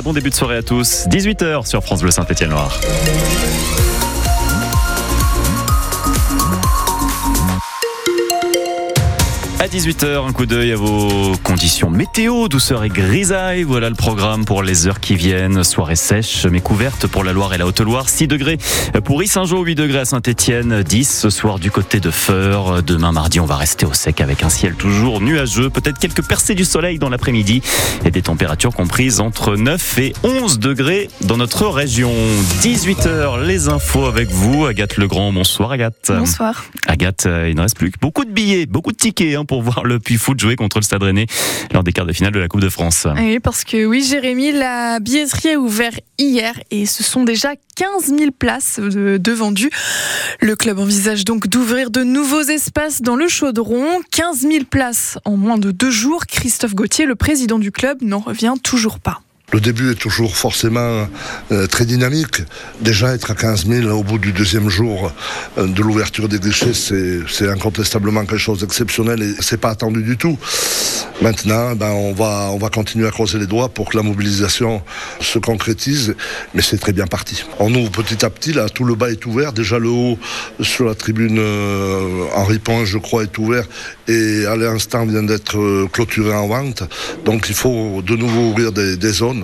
Bon début de soirée à tous, 18h sur France Bleu Saint-Étienne-Loire. À 18h, un coup d'œil à vos conditions météo, douceur et grisaille. Voilà le programme pour les heures qui viennent. Soirée sèche, mais couverte pour la Loire et la Haute-Loire. 6 degrés pour Saint-Jean, 8 degrés à Saint-Etienne, 10 ce soir du côté de Feur. Demain mardi, on va rester au sec avec un ciel toujours nuageux. Peut-être quelques percées du soleil dans l'après-midi et des températures comprises entre 9 et 11 degrés dans notre région. 18h, les infos avec vous. Agathe Legrand, bonsoir Agathe. Bonsoir. Agathe, euh, il ne reste plus que beaucoup de billets, beaucoup de tickets hein, pour voir le Puy Foot jouer contre le Stade Rennais lors des quarts de finale de la Coupe de France. Oui, parce que oui, Jérémy, la billetterie a ouvert hier et ce sont déjà 15 000 places de, de vendues. Le club envisage donc d'ouvrir de nouveaux espaces dans le chaudron. 15 000 places en moins de deux jours. Christophe Gauthier, le président du club, n'en revient toujours pas. Le début est toujours forcément euh, très dynamique. Déjà être à 15 000 au bout du deuxième jour euh, de l'ouverture des guichets, c'est incontestablement quelque chose d'exceptionnel et c'est pas attendu du tout. Maintenant, ben, on, va, on va continuer à croiser les doigts pour que la mobilisation se concrétise, mais c'est très bien parti. On ouvre petit à petit, là, tout le bas est ouvert. Déjà, le haut sur la tribune euh, Henri Point, je crois, est ouvert et à l'instant vient d'être clôturé en vente. Donc, il faut de nouveau ouvrir des zones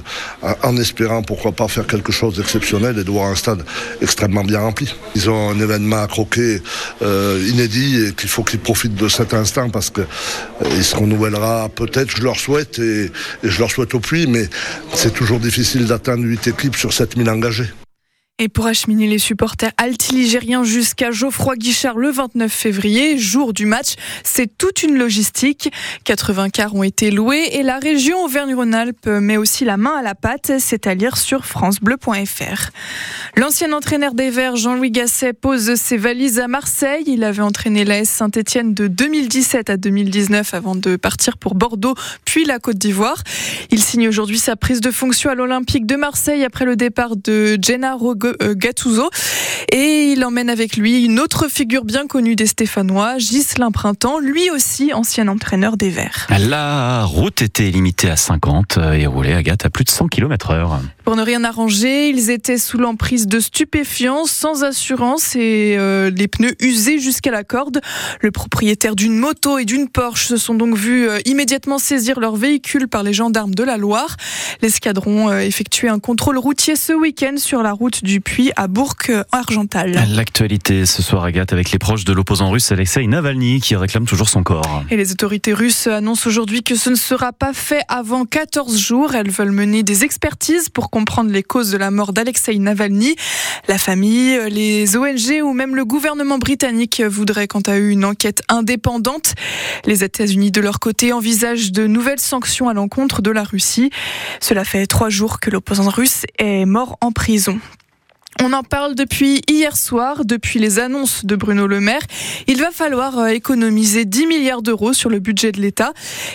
en espérant, pourquoi pas, faire quelque chose d'exceptionnel et de voir un stade extrêmement bien rempli. Ils ont un événement à croquer euh, inédit et qu'il faut qu'ils profitent de cet instant parce qu'il euh, se renouvellera peut-être, je leur souhaite, et, et je leur souhaite au puits, mais c'est toujours difficile d'atteindre 8 équipes sur 7000 engagés. Et pour acheminer les supporters altiligériens jusqu'à Geoffroy Guichard le 29 février, jour du match, c'est toute une logistique. 80 cars ont été loués et la région Auvergne-Rhône-Alpes met aussi la main à la pâte, c'est à lire sur francebleu.fr. L'ancien entraîneur des Verts, Jean-Louis Gasset, pose ses valises à Marseille. Il avait entraîné l'AS Saint-Etienne de 2017 à 2019 avant de partir pour Bordeaux, puis la Côte d'Ivoire. Il signe aujourd'hui sa prise de fonction à l'Olympique de Marseille après le départ de Gennaro euh, Gattuso. Et il emmène avec lui une autre figure bien connue des Stéphanois, Ghislain Printemps, lui aussi ancien entraîneur des Verts. La route était limitée à 50 et roulait Agathe à plus de 100 km heure. Pour ne rien arranger, ils étaient sous l'emprise de stupéfiants, sans assurance et euh, les pneus usés jusqu'à la corde. Le propriétaire d'une moto et d'une Porsche se sont donc vus euh, immédiatement saisir leur véhicule par les gendarmes de la Loire. L'escadron euh, effectué un contrôle routier ce week-end sur la route du Puy à L'actualité ce soir, Agathe, avec les proches de l'opposant russe Alexei Navalny qui réclame toujours son corps. Et les autorités russes annoncent aujourd'hui que ce ne sera pas fait avant 14 jours. Elles veulent mener des expertises pour comprendre les causes de la mort d'Alexei Navalny. La famille, les ONG ou même le gouvernement britannique voudraient quant à eux une enquête indépendante. Les États-Unis de leur côté envisagent de nouvelles sanctions à l'encontre de la Russie. Cela fait trois jours que l'opposant russe est mort en prison. On en parle depuis hier soir, depuis les annonces de Bruno Le Maire. Il va falloir euh, économiser 10 milliards d'euros sur le budget de l'État.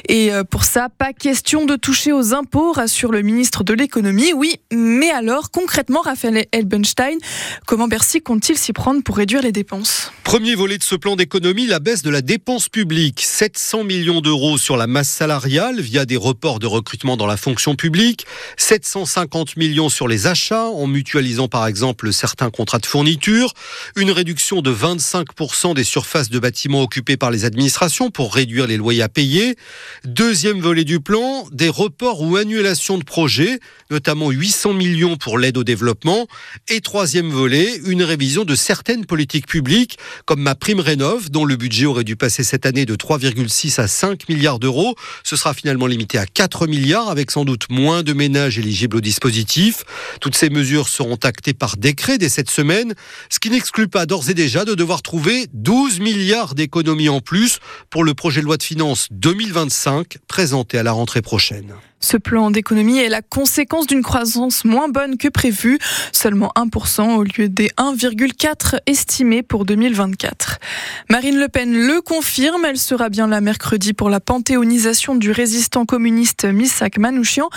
Et euh, pour ça, pas question de toucher aux impôts, rassure le ministre de l'économie. Oui, mais alors, concrètement, Raphaël Elbenstein, comment Bercy compte-t-il s'y prendre pour réduire les dépenses? Premier volet de ce plan d'économie, la baisse de la dépense publique. 700 millions d'euros sur la masse salariale via des reports de recrutement dans la fonction publique. 750 millions sur les achats en mutualisant par exemple certains contrats de fourniture, une réduction de 25% des surfaces de bâtiments occupées par les administrations pour réduire les loyers à payer. Deuxième volet du plan, des reports ou annulations de projets, notamment 800 millions pour l'aide au développement. Et troisième volet, une révision de certaines politiques publiques, comme ma prime rénov, dont le budget aurait dû passer cette année de 3,6 à 5 milliards d'euros. Ce sera finalement limité à 4 milliards, avec sans doute moins de ménages éligibles au dispositif. Toutes ces mesures seront actées par décret dès cette semaine, ce qui n'exclut pas d'ores et déjà de devoir trouver 12 milliards d'économies en plus pour le projet de loi de finances 2025 présenté à la rentrée prochaine. Ce plan d'économie est la conséquence d'une croissance moins bonne que prévu, seulement 1% au lieu des 1,4 estimés pour 2024. Marine Le Pen le confirme, elle sera bien là mercredi pour la panthéonisation du résistant communiste Misak Manouchian.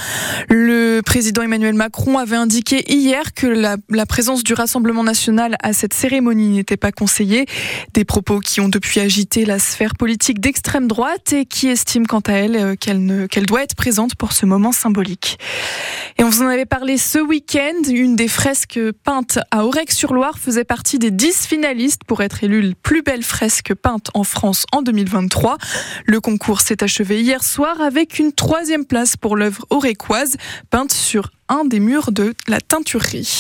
Le président Emmanuel Macron avait indiqué hier que la, présence du Rassemblement national à cette cérémonie n'était pas conseillée, des propos qui ont depuis agité la sphère politique d'extrême droite et qui estime quant à elle qu'elle qu'elle doit être présente pour ce moment symbolique. Et on vous en avait parlé ce week-end. Une des fresques peintes à Aurec-sur-Loire faisait partie des 10 finalistes pour être élue plus belle fresque peinte en France en 2023. Le concours s'est achevé hier soir avec une troisième place pour l'œuvre aurécoise peinte sur un des murs de la teinturerie.